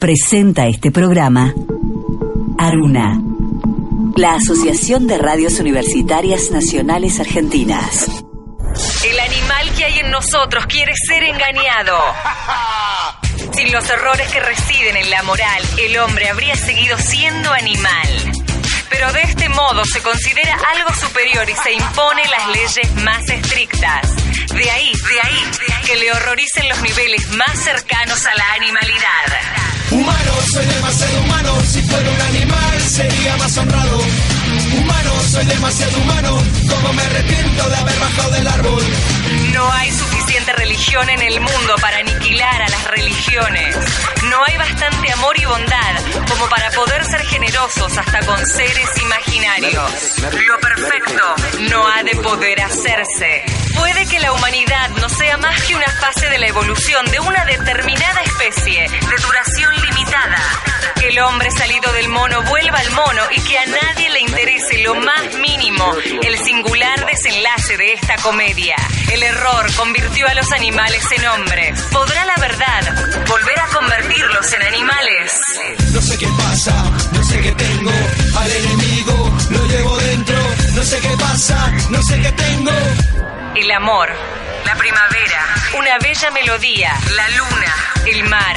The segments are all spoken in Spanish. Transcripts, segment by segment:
Presenta este programa Aruna, la Asociación de Radios Universitarias Nacionales Argentinas. El animal que hay en nosotros quiere ser engañado. Sin los errores que residen en la moral, el hombre habría seguido siendo animal. Pero de este modo se considera algo superior y se impone las leyes más estrictas. De ahí, de ahí, que le horroricen los niveles más cercanos a la animalidad. Humano, soy demasiado humano. Si fuera un animal, sería más honrado. Humano, soy demasiado humano. Como me arrepiento de haber bajado del árbol. No hay suficiente religión en el mundo para aniquilar a las religiones. No hay bastante amor y bondad como para poder ser generosos hasta con seres imaginarios. Lo perfecto no ha de poder hacerse. Puede que la humanidad no sea más que una fase de la evolución de una determinada especie de duración limitada. Que el hombre salido del mono vuelva al mono y que a nadie le interese lo más mínimo el singular desenlace de esta comedia. El error convirtió a los animales en hombres. ¿Podrá la verdad volver a convertirlos en animales? No sé qué pasa, no sé qué tengo. Al enemigo lo llevo dentro. No sé qué pasa, no sé qué tengo. El amor, la primavera, una bella melodía, la luna, el mar.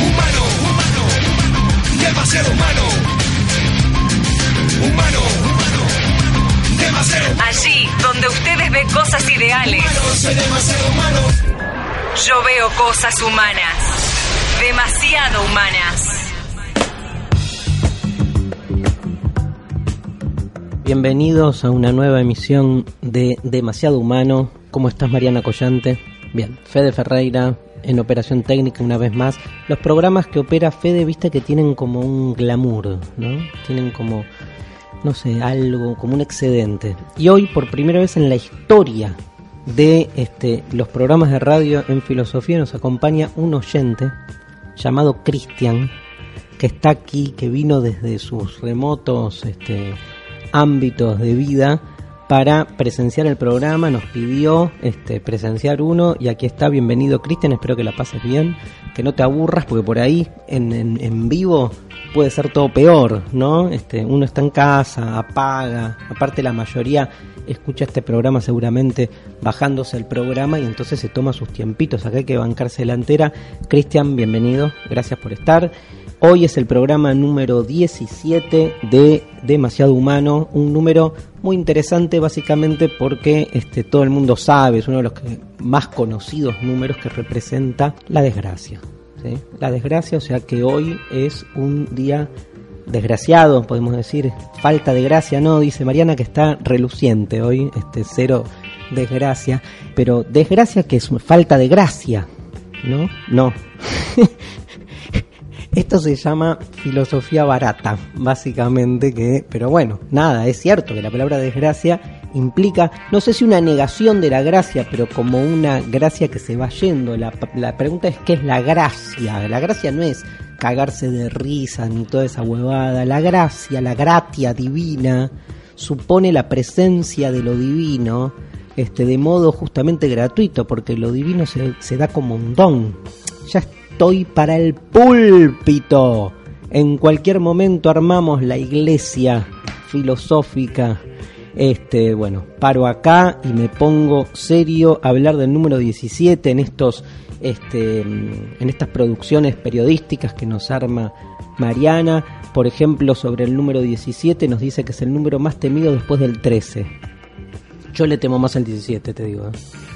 Humano, humano, demasiado humano. Humano, humano, demasiado Allí donde ustedes ven cosas ideales, humano. Soy demasiado humano. yo veo cosas humanas. Demasiado humanas. Bienvenidos a una nueva emisión de Demasiado Humano. ¿Cómo estás, Mariana Collante? Bien, Fede Ferreira en Operación Técnica una vez más. Los programas que opera Fede, viste que tienen como un glamour, ¿no? Tienen como, no sé, algo, como un excedente. Y hoy, por primera vez en la historia de este, los programas de radio en filosofía, nos acompaña un oyente llamado Cristian, que está aquí, que vino desde sus remotos este, ámbitos de vida para presenciar el programa, nos pidió este, presenciar uno y aquí está, bienvenido Cristian, espero que la pases bien, que no te aburras porque por ahí en, en, vivo puede ser todo peor, ¿no? Este, uno está en casa, apaga, aparte la mayoría escucha este programa seguramente bajándose el programa y entonces se toma sus tiempitos, acá hay que bancarse la entera. Cristian, bienvenido, gracias por estar. Hoy es el programa número 17 de Demasiado Humano, un número muy interesante básicamente porque este, todo el mundo sabe, es uno de los más conocidos números que representa la desgracia. La desgracia, o sea que hoy es un día desgraciado, podemos decir, falta de gracia, no, dice Mariana que está reluciente hoy, este cero desgracia, pero desgracia que es falta de gracia, ¿no? No. Esto se llama filosofía barata, básicamente, que, pero bueno, nada, es cierto que la palabra desgracia implica, no sé si una negación de la gracia, pero como una gracia que se va yendo. La, la pregunta es, ¿qué es la gracia? La gracia no es cagarse de risa ni toda esa huevada. La gracia, la gratia divina, supone la presencia de lo divino, este, de modo justamente gratuito, porque lo divino se, se da como un don. Ya estoy para el púlpito. En cualquier momento armamos la iglesia filosófica. Este, bueno, paro acá y me pongo serio a hablar del número 17 en estos este, en estas producciones periodísticas que nos arma Mariana, por ejemplo, sobre el número 17 nos dice que es el número más temido después del 13. Yo le temo más al 17, te digo. ¿eh?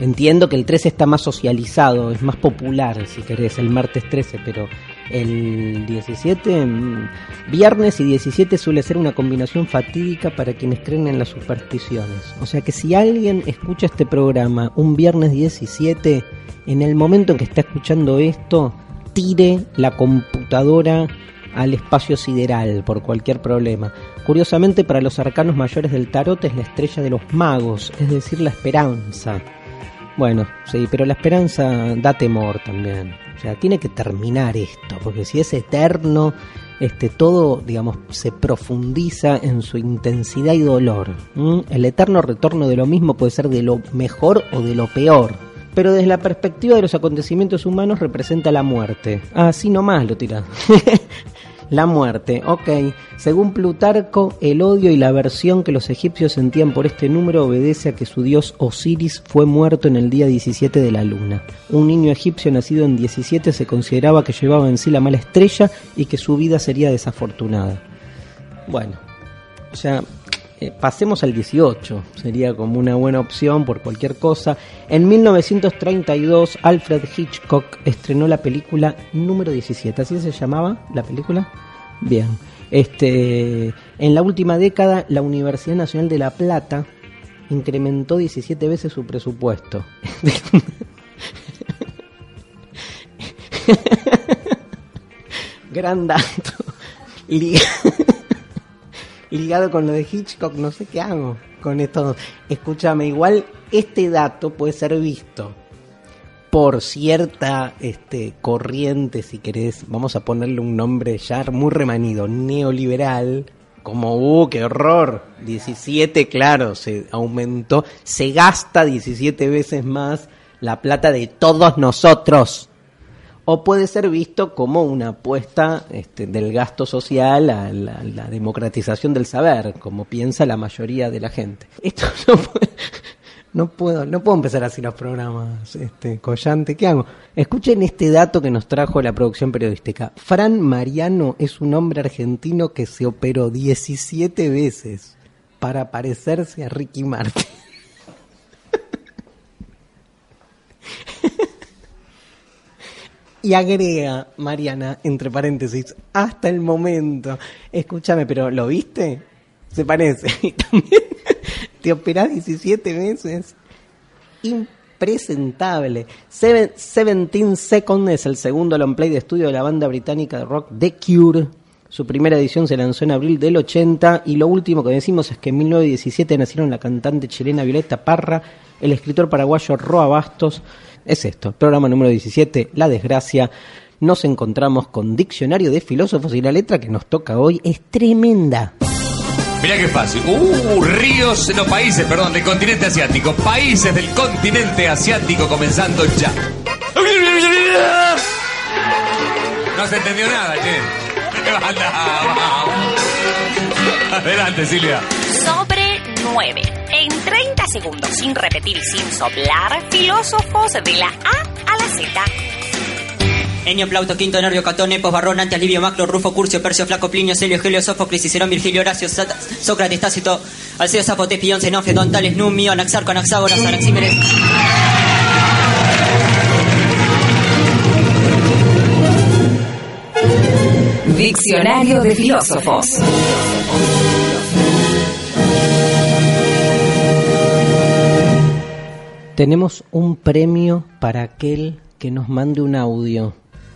Entiendo que el 13 está más socializado, es más popular, si querés, el martes 13, pero el 17, mm, viernes y 17 suele ser una combinación fatídica para quienes creen en las supersticiones. O sea que si alguien escucha este programa un viernes 17, en el momento en que está escuchando esto, tire la computadora al espacio sideral por cualquier problema. Curiosamente para los arcanos mayores del tarot es la estrella de los magos, es decir, la esperanza. Bueno, sí, pero la esperanza da temor también. O sea, tiene que terminar esto, porque si es eterno, este todo, digamos, se profundiza en su intensidad y dolor. El eterno retorno de lo mismo puede ser de lo mejor o de lo peor. Pero desde la perspectiva de los acontecimientos humanos representa la muerte. Así nomás lo tira. La muerte, ok. Según Plutarco, el odio y la aversión que los egipcios sentían por este número obedece a que su dios Osiris fue muerto en el día 17 de la luna. Un niño egipcio nacido en 17 se consideraba que llevaba en sí la mala estrella y que su vida sería desafortunada. Bueno, o sea, eh, pasemos al 18, sería como una buena opción por cualquier cosa. En 1932, Alfred Hitchcock estrenó la película número 17, ¿así se llamaba la película? Bien, este, en la última década, la Universidad Nacional de La Plata incrementó 17 veces su presupuesto. Gran dato ligado con lo de Hitchcock, no sé qué hago con esto. Escúchame, igual este dato puede ser visto por cierta este, corriente, si querés, vamos a ponerle un nombre ya muy remanido, neoliberal, como, uh, qué horror, 17, claro, se aumentó, se gasta 17 veces más la plata de todos nosotros o puede ser visto como una apuesta este, del gasto social a la, democratización del saber, como piensa la mayoría de la gente. Esto no, puedo, no puedo empezar así los programas, este, Collante, ¿qué hago? Escuchen este dato que nos trajo la producción periodística. Fran Mariano es un hombre argentino que se operó 17 veces para parecerse a Ricky Martin. Y agrega, Mariana, entre paréntesis, hasta el momento. Escúchame, pero ¿lo viste? Se parece. Y también te operás 17 veces. Impresentable. Seventeen Seconds es el segundo long play de estudio de la banda británica de rock The Cure. Su primera edición se lanzó en abril del 80 y lo último que decimos es que en 1917 nacieron la cantante chilena Violeta Parra, el escritor paraguayo Roa Bastos, es esto, programa número 17, La desgracia. Nos encontramos con Diccionario de Filósofos y la letra que nos toca hoy es tremenda. Mira qué fácil. Uh, ríos, no países, perdón, del continente asiático. Países del continente asiático comenzando ya. No se entendió nada, che. Adelante, Silvia. Sobre nueve en 30 segundos, sin repetir y sin soplar, filósofos de la A a la Z. Enio, Plauto, Quinto, Nervio, Catón, Epos, Barrón, Antes, Livio, Macro, Rufo, Curcio, Percio, Flaco, Plinio, Celio, Helio, Sófocles, Cicerón, Virgilio, Horacio, Sócrates, Tácito, Alceo, Zapote, Pion, Zenofio, Don Tales, Numio, Anaxarco, Anaxágoras, Anaxímenes. Diccionario de filósofos. Tenemos un premio para aquel que nos mande un audio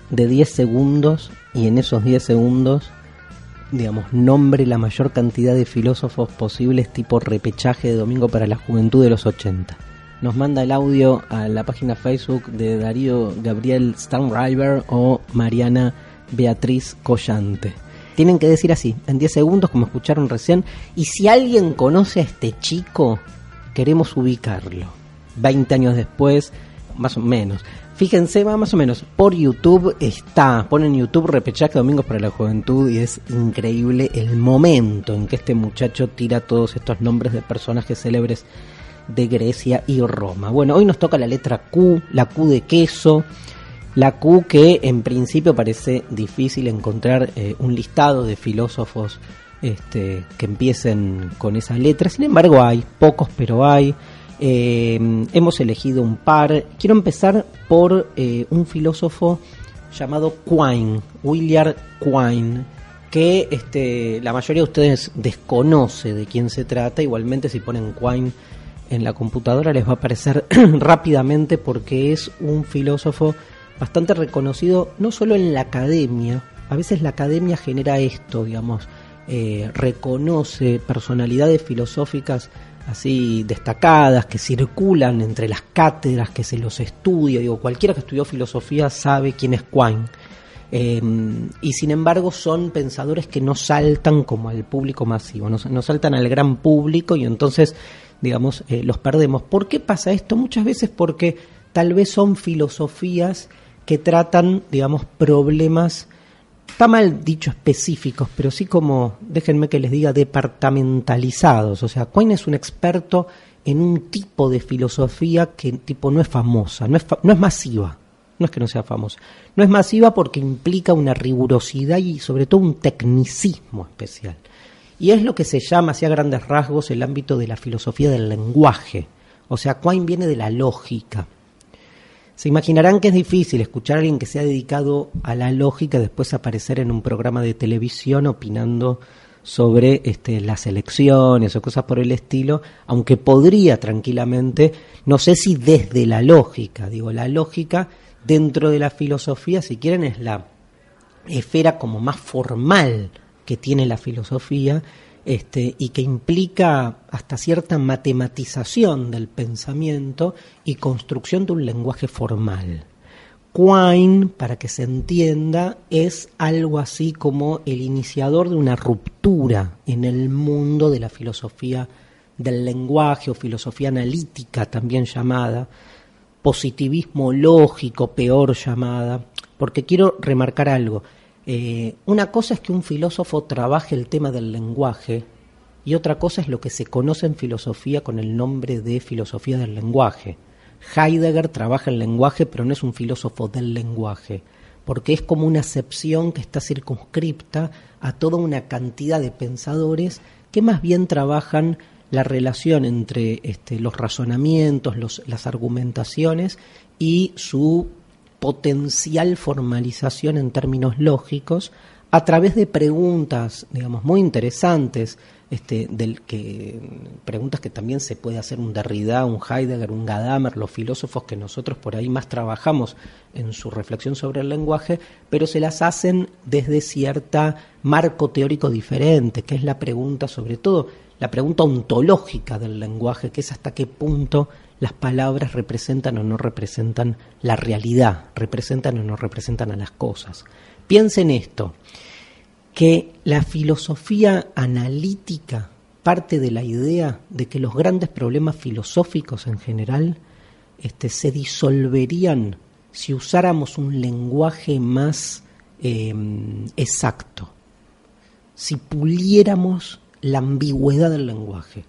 de 10 segundos y en esos 10 segundos, digamos, nombre la mayor cantidad de filósofos posibles tipo repechaje de Domingo para la Juventud de los 80. Nos manda el audio a la página Facebook de Darío Gabriel Stanriver o Mariana Beatriz Collante. Tienen que decir así, en 10 segundos, como escucharon recién, y si alguien conoce a este chico, queremos ubicarlo 20 años después, más o menos. Fíjense, más o menos, por YouTube está, ponen YouTube Repechaje Domingos para la Juventud y es increíble el momento en que este muchacho tira todos estos nombres de personajes célebres de Grecia y Roma. Bueno, hoy nos toca la letra Q, la Q de queso, La Q que en principio parece difícil encontrar eh, un listado de filósofos este, que empiecen con esa letra. Sin embargo hay, pocos pero hay. Eh, hemos elegido un par. Quiero empezar por eh, un filósofo llamado Quine, William Quine, que este, la mayoría de ustedes desconoce de quién se trata. Igualmente si ponen Quine en la computadora les va a aparecer rápidamente porque es un filósofo bastante reconocido no solo en la academia, a veces la academia genera esto, digamos, eh, reconoce personalidades filosóficas así destacadas que circulan entre las cátedras, que se los estudia, digo, cualquiera que estudió filosofía sabe quién es Quine. Eh, y sin embargo son pensadores que no saltan como al público masivo, no, no saltan al gran público y entonces, digamos, eh, los perdemos. ¿Por qué pasa esto? Muchas veces porque tal vez son filosofías que tratan, digamos, problemas está mal dicho específicos, pero sí como, déjenme que les diga, departamentalizados. O sea, Quine es un experto en un tipo de filosofía que tipo no es famosa, no es, no es masiva. No es que no sea famosa. No es masiva porque implica una rigurosidad y sobre todo un tecnicismo especial. Y es lo que se llama, hacia grandes rasgos, el ámbito de la filosofía del lenguaje. O sea, Quine viene de la lógica. Se imaginarán que es difícil escuchar a alguien que se ha dedicado a la lógica después aparecer en un programa de televisión opinando sobre este, las elecciones o cosas por el estilo, aunque podría tranquilamente, no sé si desde la lógica, digo, la lógica dentro de la filosofía, si quieren, es la esfera como más formal que tiene la filosofía este, y que implica hasta cierta matematización del pensamiento y construcción de un lenguaje formal. Quine, para que se entienda, es algo así como el iniciador de una ruptura en el mundo de la filosofía del lenguaje o filosofía analítica también llamada, positivismo lógico peor llamada, porque quiero remarcar algo, eh, una cosa es que un filósofo trabaje el tema del lenguaje y otra cosa es lo que se conoce en filosofía con el nombre de filosofía del lenguaje. Heidegger trabaja el lenguaje, pero no es un filósofo del lenguaje, porque es como una acepción que está circunscripta a toda una cantidad de pensadores que más bien trabajan la relación entre este, los razonamientos, las argumentaciones y su potencial formalización en términos lógicos a través de preguntas, digamos, muy interesantes, este, del que, preguntas que también se puede hacer un Derrida, un Heidegger, un Gadamer, los filósofos que nosotros por ahí más trabajamos en su reflexión sobre el lenguaje, pero se las hacen desde cierta marco teórico diferente, que es la pregunta sobre todo, la pregunta ontológica del lenguaje, que es hasta qué punto las palabras representan o no representan la realidad, representan o no representan a las cosas. Piensen esto, que la filosofía analítica parte de la idea de que los grandes problemas filosóficos en general este, se disolverían si usáramos un lenguaje más em, exacto, si puliéramos la ambigüedad del lenguaje.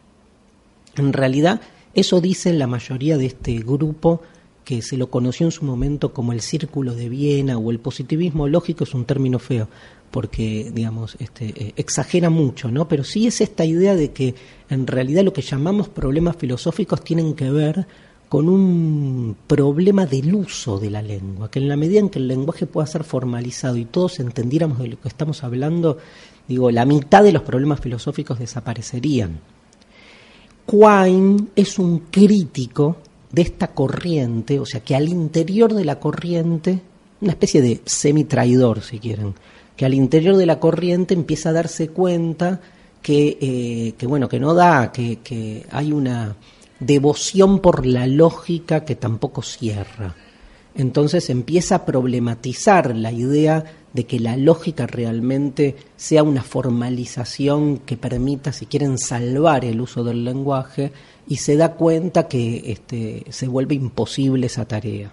En realidad, eso dice la mayoría de este grupo que se lo conoció en su momento como el círculo de Viena o el positivismo lógico es un término feo porque digamos este, eh, exagera mucho, ¿no? Pero sí es esta idea de que en realidad lo que llamamos problemas filosóficos tienen que ver con un problema del uso de la lengua, que en la medida en que el lenguaje pueda ser formalizado y todos entendiéramos de lo que estamos hablando, digo, la mitad de los problemas filosóficos desaparecerían. Quine es un crítico de esta corriente, o sea que al interior de la corriente, una especie de semi-traidor si quieren, que al interior de la corriente empieza a darse cuenta que, eh, que bueno, que no da, que, que hay una devoción por la lógica que tampoco cierra. Entonces empieza a problematizar la idea de que la lógica realmente sea una formalización que permita, si quieren, salvar el uso del lenguaje y se da cuenta que este, se vuelve imposible esa tarea.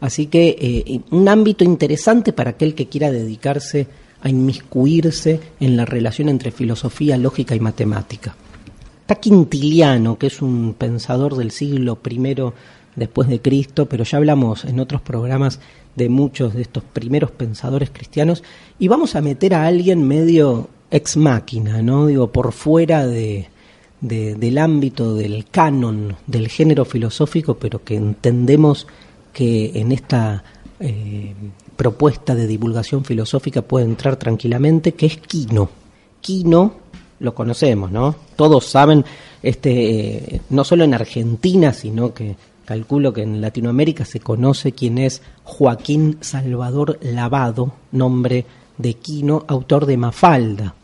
Así que eh, un ámbito interesante para aquel que quiera dedicarse a inmiscuirse en la relación entre filosofía, lógica y matemática. Está Quintiliano, que es un pensador del siglo I después de Cristo, pero ya hablamos en otros programas de muchos de estos primeros pensadores cristianos y vamos a meter a alguien medio ex máquina, ¿no? Digo, por fuera de, del ámbito del canon del género filosófico, pero que entendemos que en esta eh, propuesta de divulgación filosófica puede entrar tranquilamente, que es Quino. Quino lo conocemos, ¿no? Todos saben, este, no solo en Argentina, sino que calculo que en Latinoamérica se conoce quién es Joaquín Salvador Lavado, nombre de Quino, autor de Mafalda.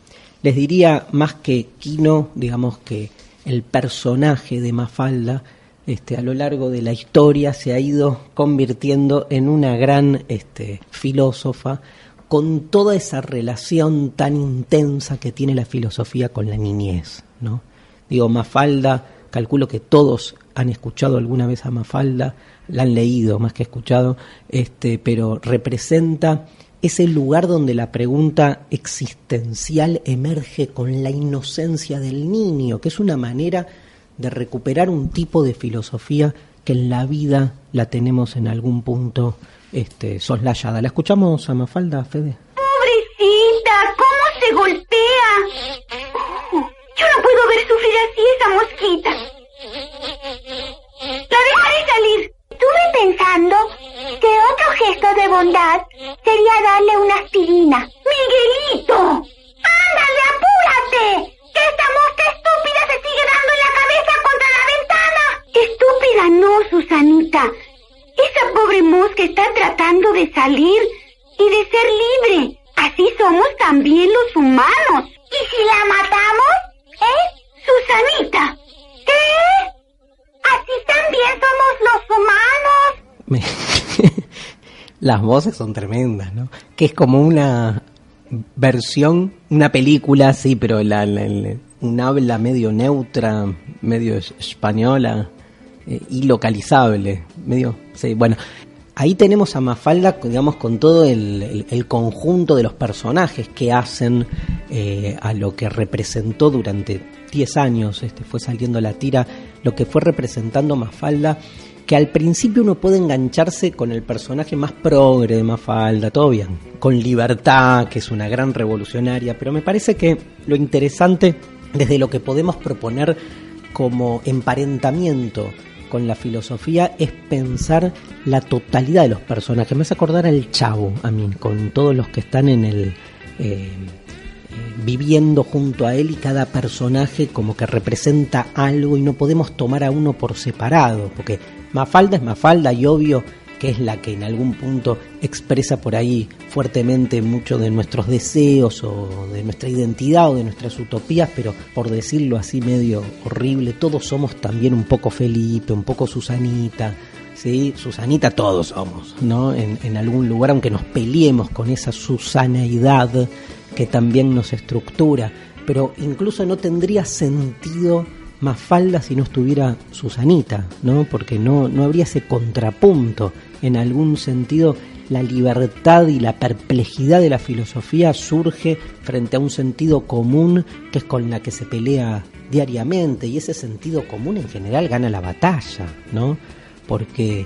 Les diría más que Quino, digamos que el personaje de Mafalda este, a lo largo de la historia se ha ido convirtiendo en una gran este, filósofa con toda esa relación tan intensa que tiene la filosofía con la niñez, ¿no? Digo, Mafalda, calculo que todos han escuchado alguna vez a Mafalda, la han leído más que escuchado, este, pero representa ese lugar donde la pregunta existencial emerge con la inocencia del niño, que es una manera de recuperar un tipo de filosofía que en la vida la tenemos en algún punto este, soslayada. ¿La escuchamos a Mafalda, Fede? Pobrecita, ¿cómo se golpea? Yo no puedo ver sufrir así esa mosquita. La dejaré salir. Estuve pensando que otro gesto de bondad sería darle una aspirina. ¡Miguelito! ¡Ándale, apúrate! ¡Que esta mosca estúpida se sigue dando la cabeza contra la ventana! Estúpida no, Susanita. Esa pobre mosca está tratando de salir y de ser libre. Así somos también los humanos. ¿Y si la matamos? ¿Eh? Susanita. ¿Qué? Así también somos los humanos. Las voces son tremendas, ¿no? Que es como una versión, una película, sí, pero la, un habla medio neutra, medio española eh, y localizable, medio, sí, bueno. Ahí tenemos a Mafalda, digamos, con todo el, conjunto de los personajes que hacen eh, a lo que representó durante 10 años, este, fue saliendo la tira, lo que fue representando Mafalda que al principio uno puede engancharse con el personaje más progre de Mafalda, todo bien, con Libertad, que es una gran revolucionaria, pero me parece que lo interesante desde lo que podemos proponer como emparentamiento con la filosofía es pensar la totalidad de los personajes. Me hace acordar al chavo, a mí, con todos los que están en el... Eh, viviendo junto a él y cada personaje como que representa algo y no podemos tomar a uno por separado, porque Mafalda es Mafalda y obvio que es la que en algún punto expresa por ahí fuertemente muchos de nuestros deseos o de nuestra identidad o de nuestras utopías, pero por decirlo así medio horrible, todos somos también un poco Felipe, un poco Susanita, ¿sí? Susanita todos somos, ¿no? En, en algún lugar, aunque nos peleemos con esa Susanaidad que también nos estructura, pero incluso no tendría sentido más falda si no estuviera Susanita, ¿no? Porque no, no habría ese contrapunto. En algún sentido, la libertad y la perplejidad de la filosofía surge frente a un sentido común que es con la que se pelea diariamente y ese sentido común en general gana la batalla, ¿no? Porque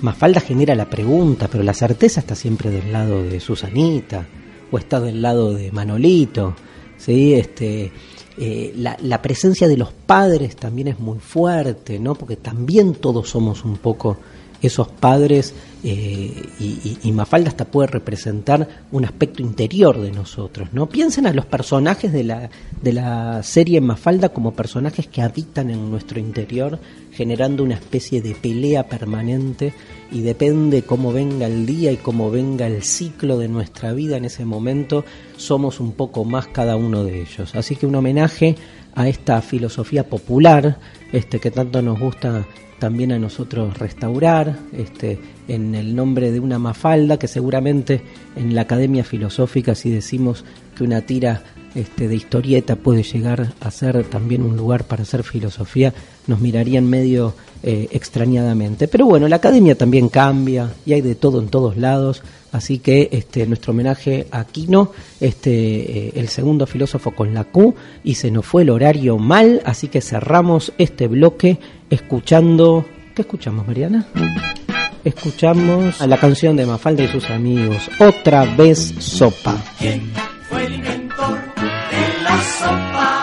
Mafalda genera la pregunta, pero la certeza está siempre del lado de Susanita o del lado de Manolito, ¿sí? Este, eh, la, la, presencia de los padres también es muy fuerte, ¿no? Porque también todos somos un poco esos padres eh, y, Mafalda hasta puede representar un aspecto interior de nosotros, ¿no? Piensen a los personajes de la, de la serie Mafalda como personajes que habitan en nuestro interior, generando una especie de pelea permanente y depende cómo venga el día y cómo venga el ciclo de nuestra vida en ese momento, somos un poco más cada uno de ellos. Así que un homenaje a esta filosofía popular, este que tanto nos gusta también a nosotros restaurar, este, en el nombre de una mafalda que seguramente en la Academia Filosófica si decimos que una tira este, de historieta puede llegar a ser también un lugar para hacer filosofía, nos mirarían medio eh, extrañadamente. Pero bueno, la academia también cambia y hay de todo en todos lados, así que este, nuestro homenaje a Quino, este, eh, el segundo filósofo con la Q, y se nos fue el horario mal, así que cerramos este bloque escuchando... ¿Qué escuchamos, Mariana? escuchamos a la canción de Mafalda y sus amigos, Otra vez Sopa. ¿Quién fue el inventor de la sopa,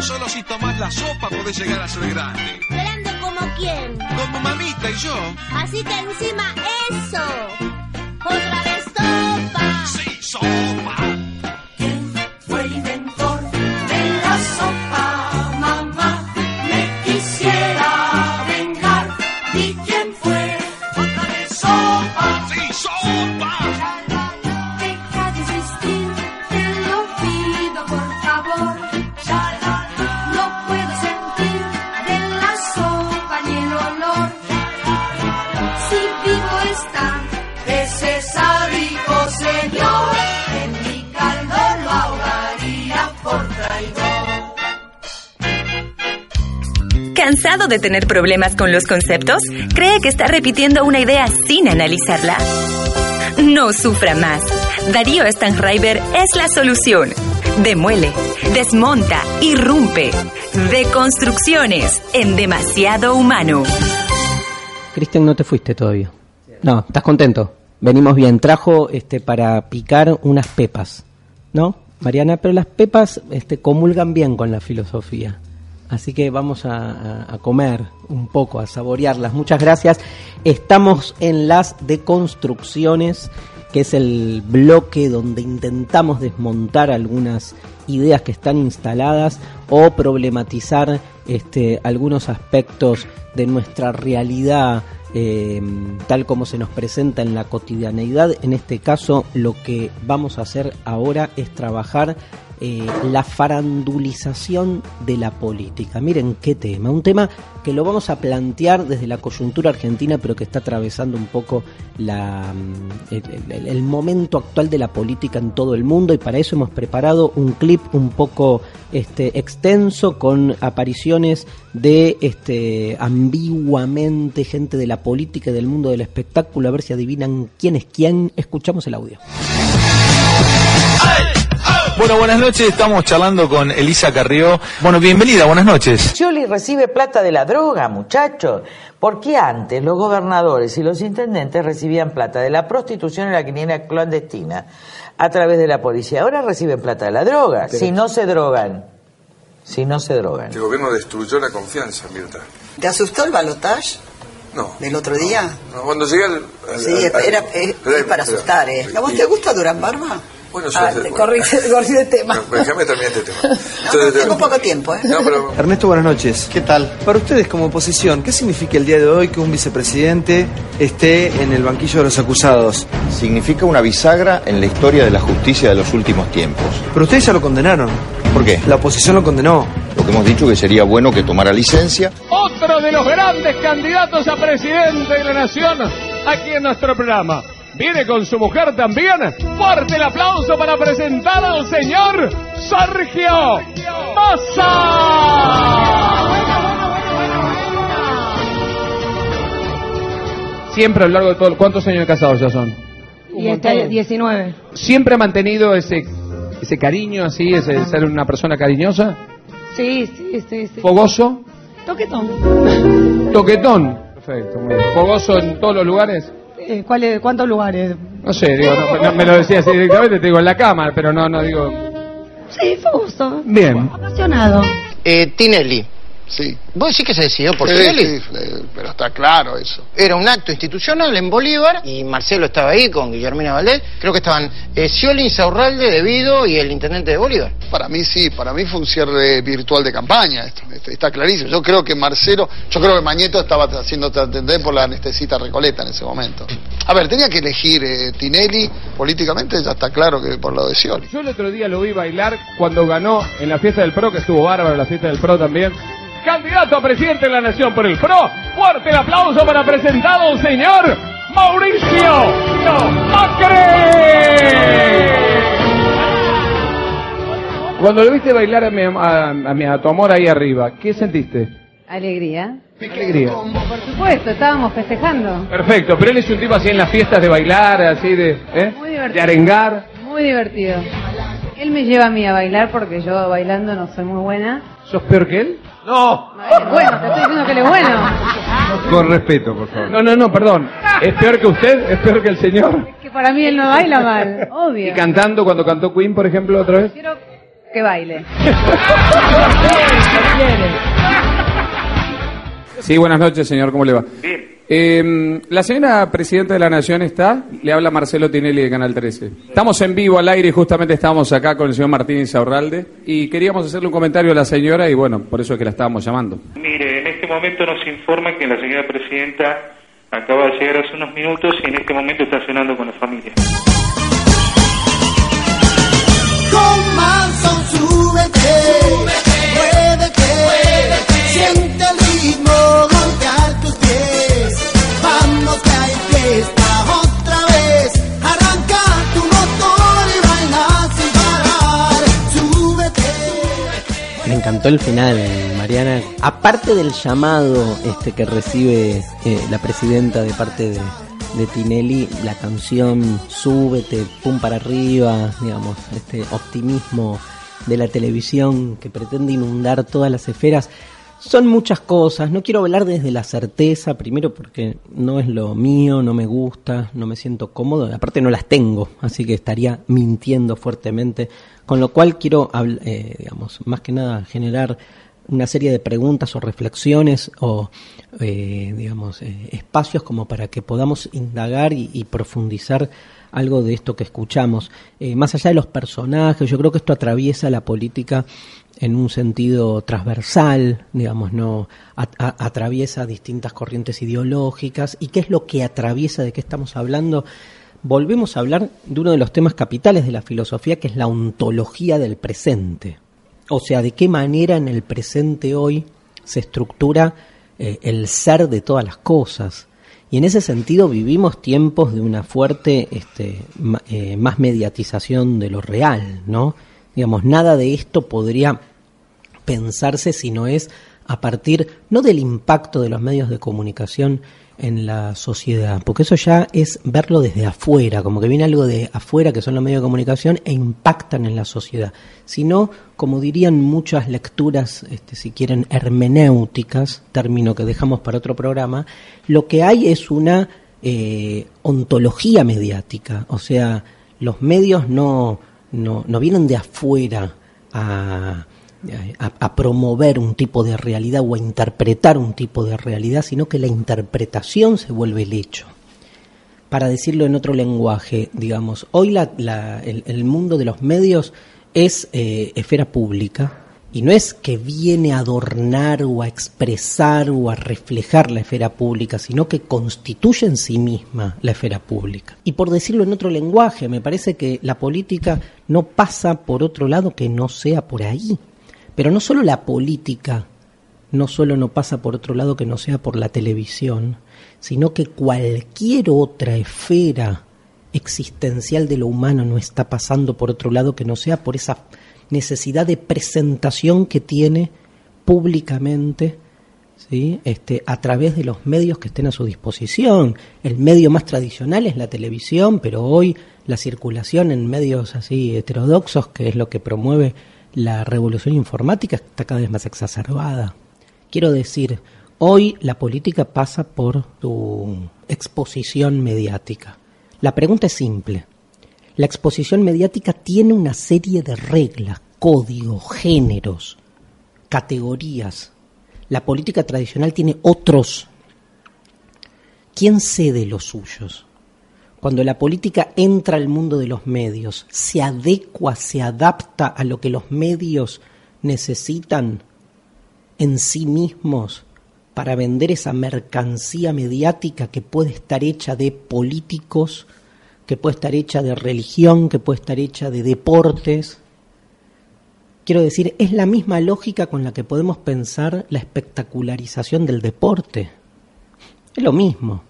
Solo si tomas la sopa podés llegar a ser grande. ¿Grande como quién? Como mamita y yo. Así que encima eso. Otra vez sopa. Sí, sopa. ¿Cansado de tener problemas con los conceptos? ¿Cree que está repitiendo una idea sin analizarla? No sufra más. Darío Stanraiver es la solución. Demuele, desmonta, irrumpe. Deconstrucciones en demasiado humano. Cristian, no te fuiste todavía. No, ¿estás contento? Venimos bien. Trajo este para picar unas pepas, ¿no? Mariana, pero las pepas este, comulgan bien con la filosofía. Así que vamos a, comer un poco, a saborearlas. Muchas gracias. Estamos en las deconstrucciones, que es el bloque donde intentamos desmontar algunas ideas que están instaladas o problematizar este, algunos aspectos de nuestra realidad eh, tal como se nos presenta en la cotidianeidad. En este caso, lo que vamos a hacer ahora es trabajar eh, la farandulización de la política. Miren qué tema, un tema que lo vamos a plantear desde la coyuntura argentina, pero que está atravesando un poco mm, el, momento actual de la política en todo el mundo y para eso hemos preparado un clip un poco este, extenso con apariciones de este, ambiguamente gente de la política y del mundo del espectáculo, a ver si adivinan quién es quién. Escuchamos el audio. Bueno, buenas noches, estamos charlando con Elisa Carrió. Bueno, bienvenida, buenas noches. Scioli recibe plata de la droga, muchachos. Porque antes los gobernadores y los intendentes recibían plata de la prostitución y la quiniela clandestina a través de la policía. Ahora reciben plata de la droga, Pero- si no se drogan. Si no se drogan. Este gobierno destruyó la confianza, Mirta. ¿Te asustó el balotage No. del otro día? No, Cuando llegué al... al- Sí, al- al- era, es, es para asustar, ¿eh? ¿A vos te gusta Durán Barba? Bueno, yo Ah, te bueno. corrí, corrí de tema. Déjame terminar este tema. No, tengo poco tiempo, ¿eh? No, pero Ernesto, buenas noches. ¿Qué tal? Para ustedes como oposición, ¿qué significa el día de hoy que un vicepresidente esté en el banquillo de los acusados? Significa una bisagra en la historia de la justicia de los últimos tiempos. Pero ustedes ya lo condenaron. ¿Por qué? La oposición lo condenó. Lo que hemos dicho que sería bueno que tomara licencia. Otro de los grandes candidatos a presidente de la nación aquí en nuestro programa. Viene con su mujer también. Fuerte el aplauso para presentar al señor Sergio Massa. Siempre a lo largo de todo. ¿Cuántos años de casados ya son? Y este 19. ¿Siempre ha mantenido ese, ese cariño así, ese ser una persona cariñosa? Sí, sí, sí, sí. ¿Fogoso? Toquetón. Toquetón. Perfecto, muy bien. ¿Fogoso en todos los lugares? Eh, ¿cuál es- ¿Cuántos lugares? No sé, digo, no, no, me lo decía así directamente, te digo en la cama, pero no, no digo. Sí, fogoso. Bien. Apasionado. Eh, Tinelli, Sí. ¿Vos decís que se decidió por Sí, Tinelli? sí, eh, pero está claro eso. Era un acto institucional en Bolívar y Marcelo estaba ahí con Guillermina Valdés. Creo que estaban eh, Scioli, Insaurralde, Devido y el intendente de Bolívar. Para mí sí, para mí fue un cierre virtual de campaña, esto, esto está clarísimo. Yo creo que Marcelo, yo creo que Mañeto estaba haciendo entender por la anestesita Recoleta en ese momento. A ver, tenía que elegir eh, Tinelli, políticamente ya está claro que por lo de Scioli. Yo el otro día lo vi bailar cuando ganó en la fiesta del PRO, que estuvo bárbaro la fiesta del PRO también. Candidato a presidente de la Nación por el PRO. Fuerte el aplauso para presentar al señor Mauricio Macri. Cuando lo viste bailar a, mi, a, a mi- a tu amor ahí arriba, ¿qué sentiste? Alegría. ¿Qué alegría? Por supuesto, estábamos festejando. Perfecto, pero él es un tipo así en las fiestas de bailar, así de, ¿eh? Muy divertido. de arengar. Muy divertido. Él me lleva a mí a bailar porque yo bailando no soy muy buena. ¿Sos peor que él? No. Él es bueno, te estoy diciendo que él es bueno. Con respeto, por favor. No, no, no, perdón. ¿Es peor que usted? ¿Es peor que el señor? Que para mí él no baila mal, ¿Y obvio. cantando cuando cantó Queen, por ejemplo, otra vez? Quiero que baile. Sí, buenas noches, señor. ¿Cómo le va? Bien. La señora presidenta de la Nación está. Le habla Marcelo Tinelli de Canal 13. Estamos en vivo al aire y justamente estamos acá con el señor Martín Insaurralde. Y queríamos hacerle un comentario a la señora y bueno, por eso es que la estábamos llamando. Mire, en este momento nos informan que la señora presidenta acaba de llegar hace unos minutos y en este momento está cenando con la familia. Con súbete, Me encantó el final, Mariana. Aparte del llamado este que recibe eh, la presidenta de parte de, de Tinelli, la canción Súbete, pum para arriba, digamos, este optimismo de la televisión que pretende inundar todas las esferas. Son muchas cosas, no quiero hablar desde la certeza, primero porque no es lo mío, no me gusta, no me siento cómodo, aparte no las tengo, así que estaría mintiendo fuertemente, con lo cual quiero, eh, digamos, más que nada generar una serie de preguntas o reflexiones o, eh, digamos, eh, espacios como para que podamos indagar y, y profundizar algo de esto que escuchamos. Eh, más allá de los personajes, yo creo que esto atraviesa la política en un sentido transversal, digamos, no atraviesa distintas corrientes ideológicas. ¿Y qué es lo que atraviesa? ¿De qué estamos hablando? Volvemos a hablar de uno de los temas capitales de la filosofía, que es la ontología del presente. O sea, de qué manera en el presente hoy se estructura eh, el ser de todas las cosas. Y en ese sentido vivimos tiempos de una fuerte este, eh, más mediatización de lo real, ¿no? Digamos, nada de esto podría pensarse si no es a partir no del impacto de los medios de comunicación en la sociedad, porque eso ya es verlo desde afuera, como que viene algo de afuera que son los medios de comunicación e impactan en la sociedad, sino como dirían muchas lecturas, este, si quieren, hermenéuticas, término que dejamos para otro programa, lo que hay es una eh, ontología mediática, o sea, los medios no, no, no vienen de afuera a, a, promover un tipo de realidad o a interpretar un tipo de realidad, sino que la interpretación se vuelve el hecho. Para decirlo en otro lenguaje, digamos, hoy la, la- el, el mundo de los medios es eh, esfera pública y no es que viene a adornar o a expresar o a reflejar la esfera pública, sino que constituye en sí misma la esfera pública. Y por decirlo en otro lenguaje, me parece que la política no pasa por otro lado que no sea por ahí. Pero no solo la política, no solo no pasa por otro lado que no sea por la televisión, sino que cualquier otra esfera existencial de lo humano no está pasando por otro lado que no sea por esa necesidad de presentación que tiene públicamente ¿sí? este, a través de los medios que estén a su disposición. El medio más tradicional es la televisión, pero hoy la circulación en medios así heterodoxos, que es lo que promueve la revolución informática, está cada vez más exacerbada. Quiero decir, hoy la política pasa por tu exposición mediática. La pregunta es simple. La exposición mediática tiene una serie de reglas, códigos, géneros, categorías. La política tradicional tiene otros. ¿Quién cede los suyos? Cuando la política entra al mundo de los medios, se adecua, se adapta a lo que los medios necesitan en sí mismos para vender esa mercancía mediática que puede estar hecha de políticos, que puede estar hecha de religión, que puede estar hecha de deportes. Quiero decir, es la misma lógica con la que podemos pensar la espectacularización del deporte. Es lo mismo.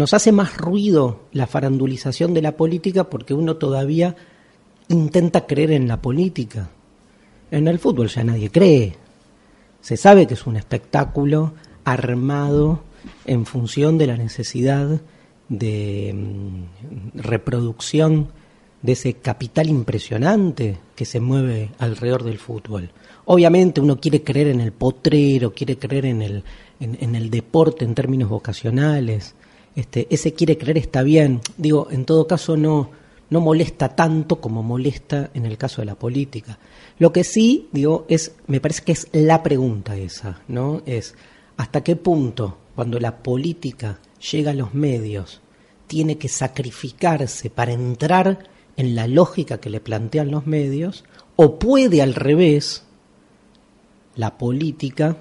Nos hace más ruido la farandulización de la política porque uno todavía intenta creer en la política. En el fútbol ya nadie cree. Se sabe que es un espectáculo armado en función de la necesidad de mm, reproducción de ese capital impresionante que se mueve alrededor del fútbol. Obviamente uno quiere creer en el potrero, quiere creer en el, en, en el deporte en términos vocacionales. Este, ese quiere creer está bien. Digo, en todo caso no, no molesta tanto como molesta en el caso de la política. Lo que sí, digo, es, me parece que es la pregunta esa, ¿no? Es hasta qué punto, cuando la política llega a los medios, tiene que sacrificarse para entrar en la lógica que le plantean los medios, o puede al revés, la política,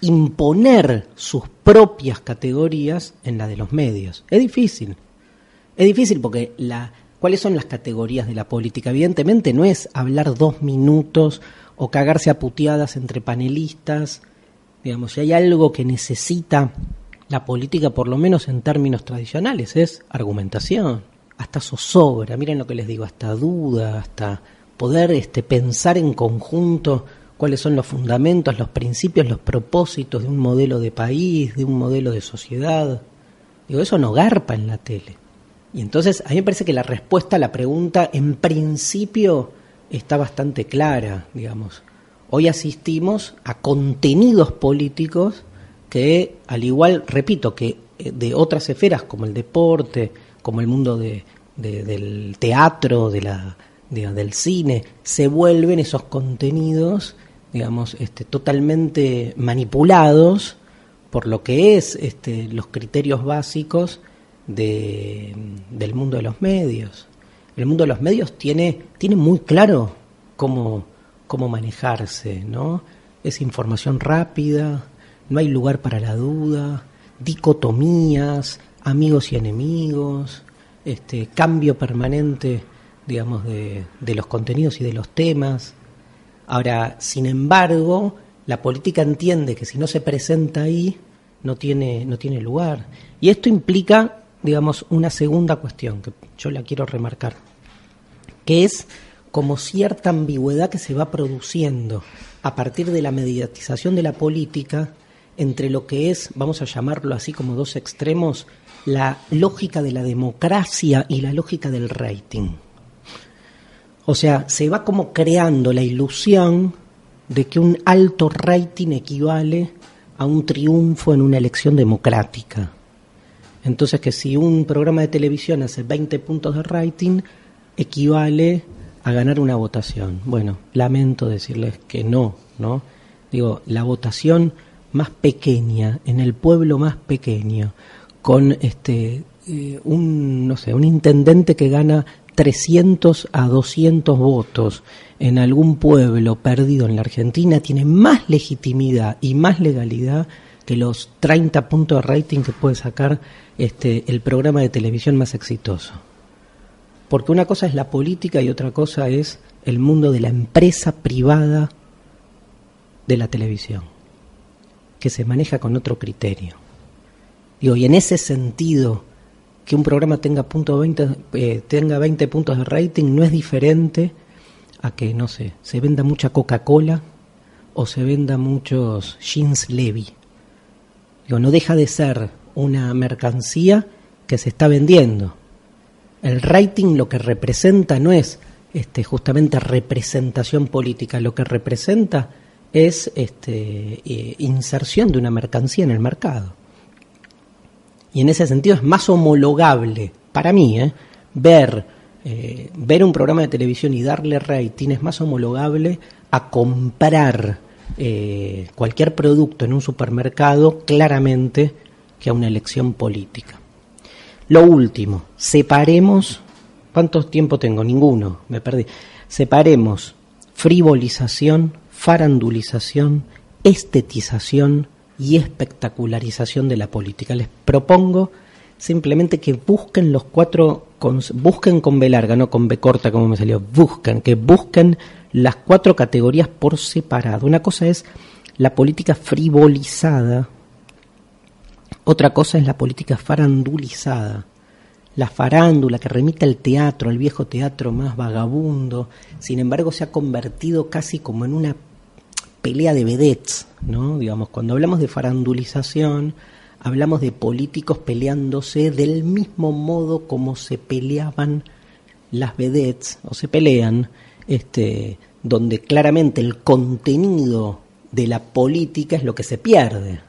imponer sus propias categorías en la de los medios. Es difícil. Es difícil porque la, ¿cuáles son las categorías de la política? Evidentemente no es hablar dos minutos o cagarse a puteadas entre panelistas. Digamos, si hay algo que necesita la política, por lo menos en términos tradicionales, es argumentación, hasta zozobra, miren lo que les digo, hasta duda, hasta poder este, pensar en conjunto cuáles son los fundamentos, los principios, los propósitos de un modelo de país, de un modelo de sociedad. Digo, eso no garpa en la tele. Y entonces a mí me parece que la respuesta a la pregunta en principio está bastante clara, digamos. Hoy asistimos a contenidos políticos que, al igual, repito, que eh, de otras esferas como el deporte, como el mundo de, de- del teatro, de la, de- del cine, se vuelven esos contenidos, digamos, este, totalmente manipulados por lo que es este, los criterios básicos de, del mundo de los medios. El mundo de los medios tiene, tiene muy claro cómo, cómo manejarse, ¿no? Es información rápida, no hay lugar para la duda, dicotomías, amigos y enemigos, este, cambio permanente, digamos, de, de los contenidos y de los temas. Ahora, sin embargo, la política entiende que si no se presenta ahí, no tiene, no tiene lugar. Y esto implica, digamos, una segunda cuestión que yo la quiero remarcar, que es como cierta ambigüedad que se va produciendo a partir de la mediatización de la política entre lo que es, vamos a llamarlo así como dos extremos, la lógica de la democracia y la lógica del rating. O sea, se va como creando la ilusión de que un alto rating equivale a un triunfo en una elección democrática. Entonces que si un programa de televisión hace 20 puntos de rating, equivale a ganar una votación. Bueno, lamento decirles que no, ¿no? Digo, la votación más pequeña, en el pueblo más pequeño, con este eh, un no sé, un intendente que gana 300 a 200 votos en algún pueblo perdido en la Argentina tiene más legitimidad y más legalidad que los 30 puntos de rating que puede sacar este el programa de televisión más exitoso. Porque una cosa es la política y otra cosa es el mundo de la empresa privada de la televisión, que se maneja con otro criterio. Digo, y en ese sentido, que un programa tenga, punto 20, eh, tenga 20 puntos de rating no es diferente a que, no sé, se venda mucha Coca-Cola o se venda muchos jeans Levi. Digo, no deja de ser una mercancía que se está vendiendo. El rating lo que representa no es este, justamente representación política, lo que representa es este, eh, inserción de una mercancía en el mercado. Y en ese sentido es más homologable, para mí, ¿eh? ver, eh, ver un programa de televisión y darle rating es más homologable a comprar eh, cualquier producto en un supermercado claramente que a una elección política. Lo último, separemos, ¿cuánto tiempo tengo? Ninguno, me perdí. Separemos frivolización, farandulización, estetización y espectacularización de la política. Les propongo simplemente que busquen los cuatro, busquen con B larga, no con B corta como me salió, busquen, que busquen las cuatro categorías por separado. Una cosa es la política frivolizada, otra cosa es la política farandulizada, la farándula que remite al teatro, al viejo teatro más vagabundo, sin embargo se ha convertido casi como en una pelea de vedettes, ¿no? Digamos, cuando hablamos de farandulización, hablamos de políticos peleándose del mismo modo como se peleaban las vedettes, o se pelean, este, donde claramente el contenido de la política es lo que se pierde.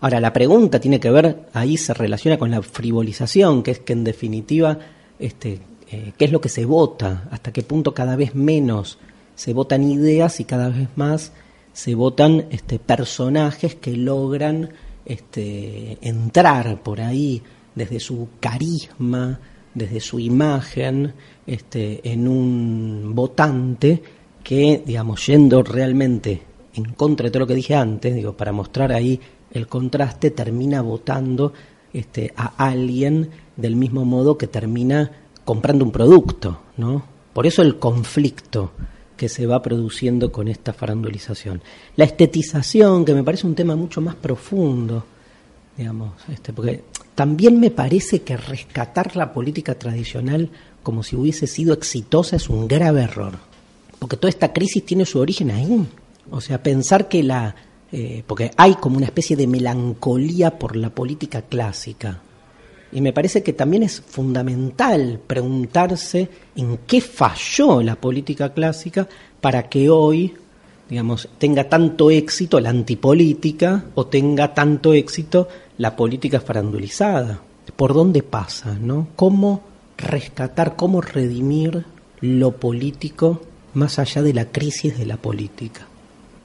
Ahora, la pregunta tiene que ver, ahí se relaciona con la frivolización, que es que en definitiva, este, eh, ¿qué es lo que se vota? ¿Hasta qué punto cada vez menos se votan ideas y cada vez más se votan este, personajes que logran este, entrar por ahí desde su carisma, desde su imagen, este, en un votante que, digamos, yendo realmente en contra de todo lo que dije antes, digo, para mostrar ahí el contraste, termina votando este, a alguien del mismo modo que termina comprando un producto, ¿no? Por eso el conflicto que se va produciendo con esta farandulización. La estetización, que me parece un tema mucho más profundo, digamos, este, porque también me parece que rescatar la política tradicional como si hubiese sido exitosa es un grave error, porque toda esta crisis tiene su origen ahí. O sea, pensar que la... Eh, porque hay como una especie de melancolía por la política clásica, y me parece que también es fundamental preguntarse en qué falló la política clásica para que hoy, digamos, tenga tanto éxito la antipolítica o tenga tanto éxito la política farandulizada. ¿Por dónde pasa, no? ¿Cómo rescatar, cómo redimir lo político más allá de la crisis de la política?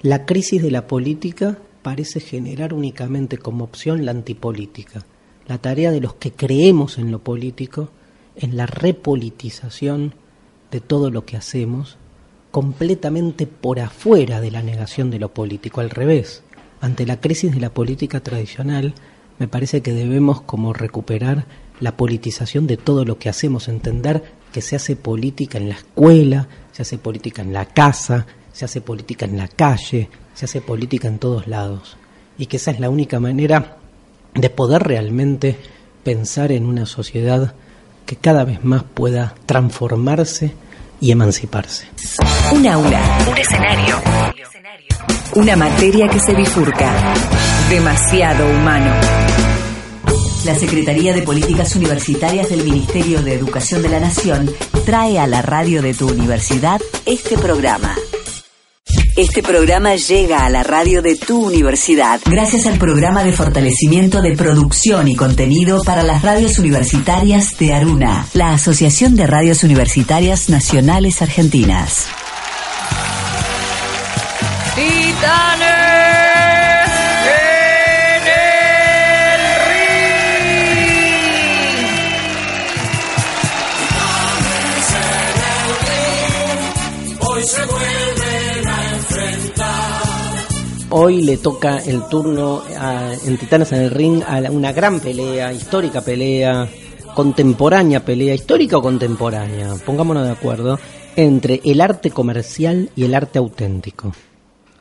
La crisis de la política parece generar únicamente como opción la antipolítica la tarea de los que creemos en lo político, en la repolitización de todo lo que hacemos, completamente por afuera de la negación de lo político, al revés. Ante la crisis de la política tradicional, me parece que debemos como recuperar la politización de todo lo que hacemos, entender que se hace política en la escuela, se hace política en la casa, se hace política en la calle, se hace política en todos lados, y que esa es la única manera de poder realmente pensar en una sociedad que cada vez más pueda transformarse y emanciparse. Un aula, un escenario, una materia que se bifurca, demasiado humano. La Secretaría de Políticas Universitarias del Ministerio de Educación de la Nación trae a la radio de tu universidad este programa. Este programa llega a la radio de tu universidad gracias al programa de fortalecimiento de producción y contenido para las radios universitarias de Aruna, la Asociación de Radios Universitarias Nacionales Argentinas. Hoy le toca el turno a- en Titanes en el Ring a una gran pelea, histórica pelea, contemporánea pelea, histórica o contemporánea, pongámonos de acuerdo, entre el arte comercial y el arte auténtico.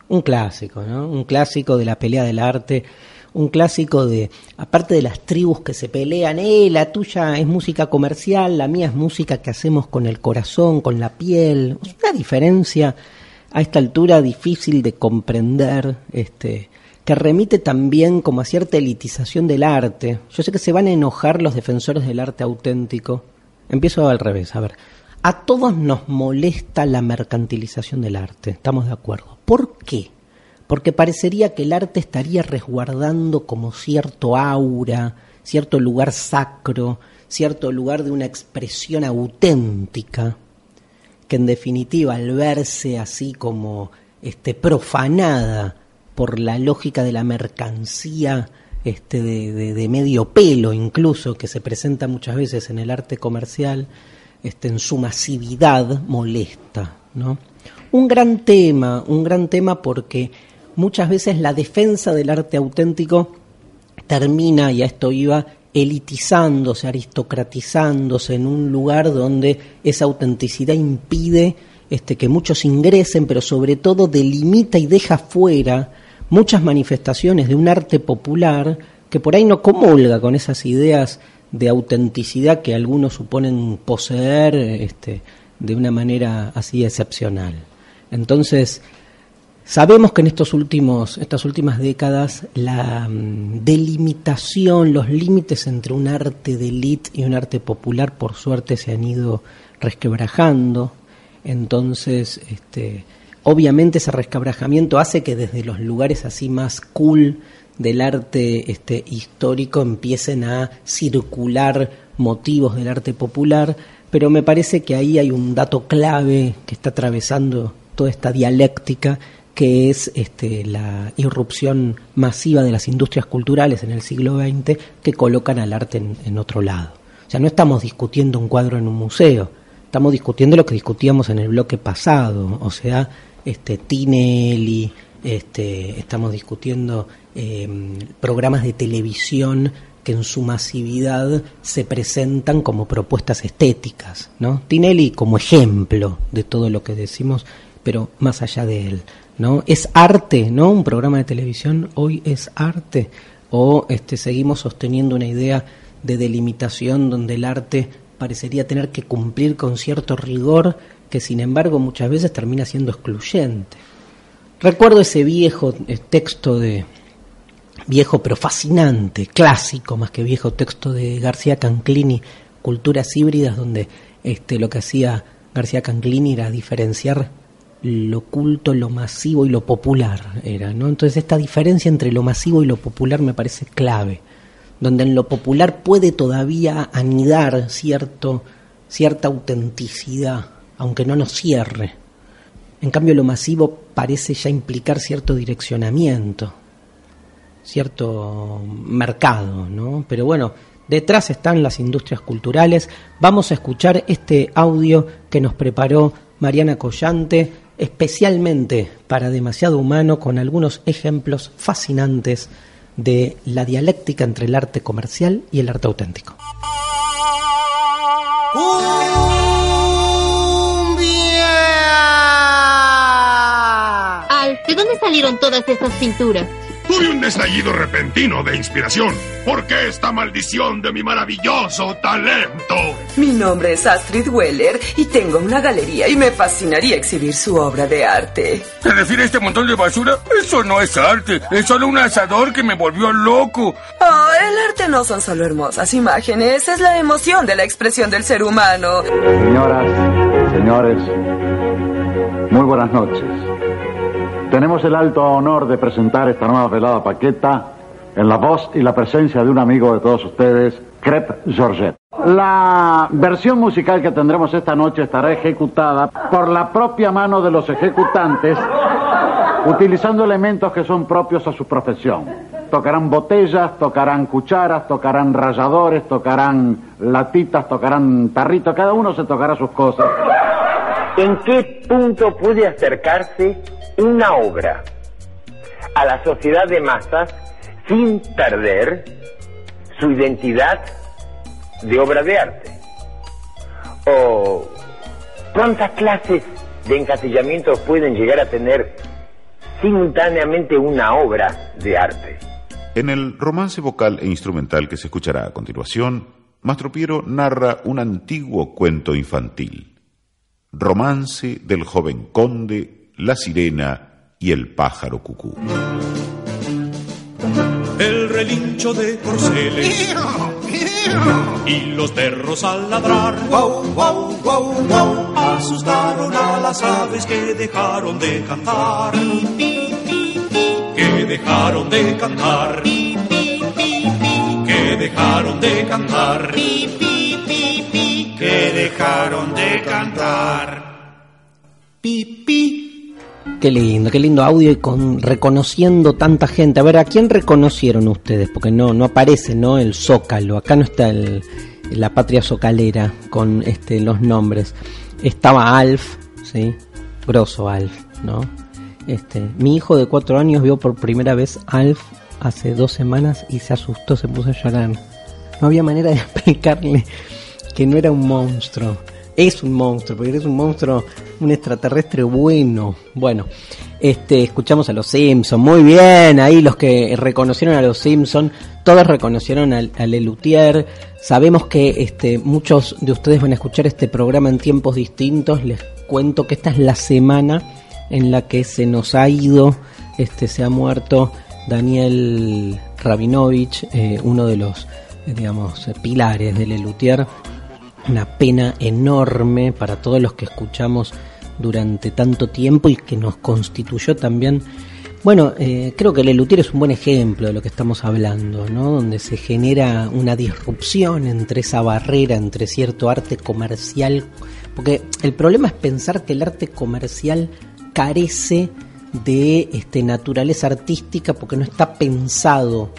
Un clásico, ¿no? Un clásico de la pelea del arte, un clásico de, aparte de las tribus que se pelean, eh, la tuya es música comercial, la mía es música que hacemos con el corazón, con la piel, una diferencia a esta altura difícil de comprender, este, que remite también como a cierta elitización del arte. Yo sé que se van a enojar los defensores del arte auténtico. Empiezo al revés, a ver. A todos nos molesta la mercantilización del arte, estamos de acuerdo. ¿Por qué? Porque parecería que el arte estaría resguardando como cierto aura, cierto lugar sacro, cierto lugar de una expresión auténtica, en definitiva al verse así como este, profanada por la lógica de la mercancía este, de, de- de medio pelo incluso, que se presenta muchas veces en el arte comercial, este, en su masividad molesta. ¿no? Un gran tema, un gran tema porque muchas veces la defensa del arte auténtico termina, y a esto iba, elitizándose, aristocratizándose en un lugar donde esa autenticidad impide este, que muchos ingresen, pero sobre todo delimita y deja fuera muchas manifestaciones de un arte popular que por ahí no comulga con esas ideas de autenticidad que algunos suponen poseer este, de una manera así excepcional. Entonces, Sabemos que en estos últimos, estas últimas décadas la mm, delimitación, los límites entre un arte de élite y un arte popular, por suerte, se han ido resquebrajando. Entonces, este, obviamente ese resquebrajamiento hace que desde los lugares así más cool del arte este, histórico empiecen a circular motivos del arte popular, pero me parece que ahí hay un dato clave que está atravesando toda esta dialéctica que es este, la irrupción masiva de las industrias culturales en el siglo XX que colocan al arte en, otro lado. O sea, no estamos discutiendo un cuadro en un museo, estamos discutiendo lo que discutíamos en el bloque pasado, o sea, este, Tinelli, este, estamos discutiendo eh, programas de televisión que en su masividad se presentan como propuestas estéticas, ¿no? Tinelli como ejemplo de todo lo que decimos, pero más allá de él, ¿no? Es arte, ¿no? Un programa de televisión hoy es arte o este seguimos sosteniendo una idea de delimitación donde el arte parecería tener que cumplir con cierto rigor que sin embargo muchas veces termina siendo excluyente. Recuerdo ese viejo eh, texto de viejo pero fascinante, clásico más que viejo texto de García Canclini, Culturas híbridas, donde este, lo que hacía García Canclini era diferenciar lo culto, lo masivo y lo popular era, ¿no? Entonces esta diferencia entre lo masivo y lo popular me parece clave, donde en lo popular puede todavía anidar cierto, cierta autenticidad, aunque no nos cierre. En cambio lo masivo parece ya implicar cierto direccionamiento, cierto mercado, ¿no? Pero bueno, detrás están las industrias culturales. Vamos a escuchar este audio que nos preparó Mariana Collante, especialmente para Demasiado Humano, con algunos ejemplos fascinantes de la dialéctica entre el arte comercial y el arte auténtico. Al, ¿de dónde salieron todas estas pinturas? Tuve un estallido repentino de inspiración. ¿Por qué esta maldición de mi maravilloso talento? Mi nombre es Astrid Weller y tengo una galería y me fascinaría exhibir su obra de arte. ¿Se refiere a este montón de basura? Eso no es arte, es solo un asador que me volvió loco. Oh, el arte no son solo hermosas imágenes, es la emoción de la expresión del ser humano. Señoras, señores, muy buenas noches. Tenemos el alto honor de presentar esta nueva velada paqueta en la voz y la presencia de un amigo de todos ustedes, Crep Georgette. La versión musical que tendremos esta noche estará ejecutada por la propia mano de los ejecutantes, utilizando elementos que son propios a su profesión. Tocarán botellas, tocarán cucharas, tocarán ralladores, tocarán latitas, tocarán tarritos, cada uno se tocará sus cosas. ¿En qué punto puede acercarse una obra a la sociedad de masas sin perder su identidad de obra de arte? ¿O cuántas clases de encasillamiento pueden llegar a tener simultáneamente una obra de arte? En el romance vocal e instrumental que se escuchará a continuación, Mastro Piero narra un antiguo cuento infantil. Romance del joven conde, la sirena y el pájaro cucú. El relincho de corceles y los perros al ladrar. Guau, guau, guau, guau, asustaron a las aves que dejaron de cantar. Que dejaron de cantar. Que dejaron de cantar. Que dejaron de cantar. Pi, pi, Qué lindo, qué lindo audio y con reconociendo tanta gente. A ver, ¿a quién reconocieron ustedes? Porque no no aparece, ¿no? El Zócalo. Acá no está el, la patria socalera con este los nombres. Estaba Alf, ¿sí? Grosso Alf, ¿no? Este, mi hijo de cuatro años vio por primera vez Alf hace dos semanas y se asustó, se puso a llorar. No había manera de explicarle que no era un monstruo. Es un monstruo, porque es un monstruo, un extraterrestre bueno. Bueno, este, escuchamos a los Simpson, muy bien, ahí los que reconocieron a los Simpson, todos reconocieron al, al Lelutier. Sabemos que este, muchos de ustedes van a escuchar este programa en tiempos distintos. Les cuento que esta es la semana en la que se nos ha ido, este, se ha muerto Daniel Rabinovich, eh, uno de los, eh, digamos, pilares del Lelutier. Una pena enorme para todos los que escuchamos durante tanto tiempo y que nos constituyó también. Bueno, eh, creo que Lelutier es un buen ejemplo de lo que estamos hablando, ¿no? Donde se genera una disrupción entre esa barrera, entre cierto arte comercial. Porque el problema es pensar que el arte comercial carece de este, naturaleza artística porque no está pensado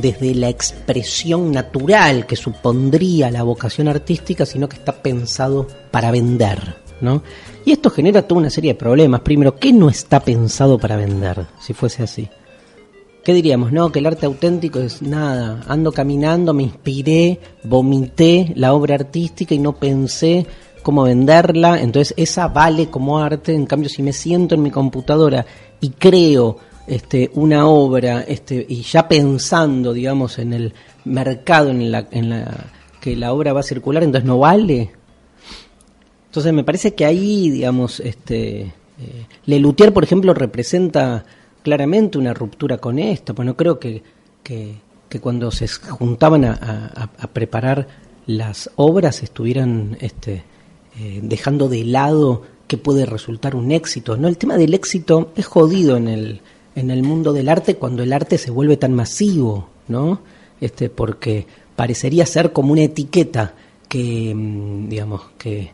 desde la expresión natural que supondría la vocación artística, sino que está pensado para vender, ¿no? Y esto genera toda una serie de problemas. Primero, ¿qué no está pensado para vender, si fuese así? ¿Qué diríamos? No, que el arte auténtico es nada. Ando caminando, me inspiré, vomité la obra artística y no pensé cómo venderla. Entonces esa vale como arte. En cambio, si me siento en mi computadora y creo este, una obra este, y ya pensando, digamos, en el mercado en la, en la que la obra va a circular, entonces no vale. Entonces me parece que ahí, digamos, este, eh, Lelutier, por ejemplo, representa claramente una ruptura con esto, pues no creo que, que, cuando se juntaban a, a, a, preparar las obras estuvieran este, eh, dejando de lado que puede resultar un éxito. No, el tema del éxito es jodido en el, en el mundo del arte cuando el arte se vuelve tan masivo, ¿no? Este, porque parecería ser como una etiqueta que, mm, digamos, que,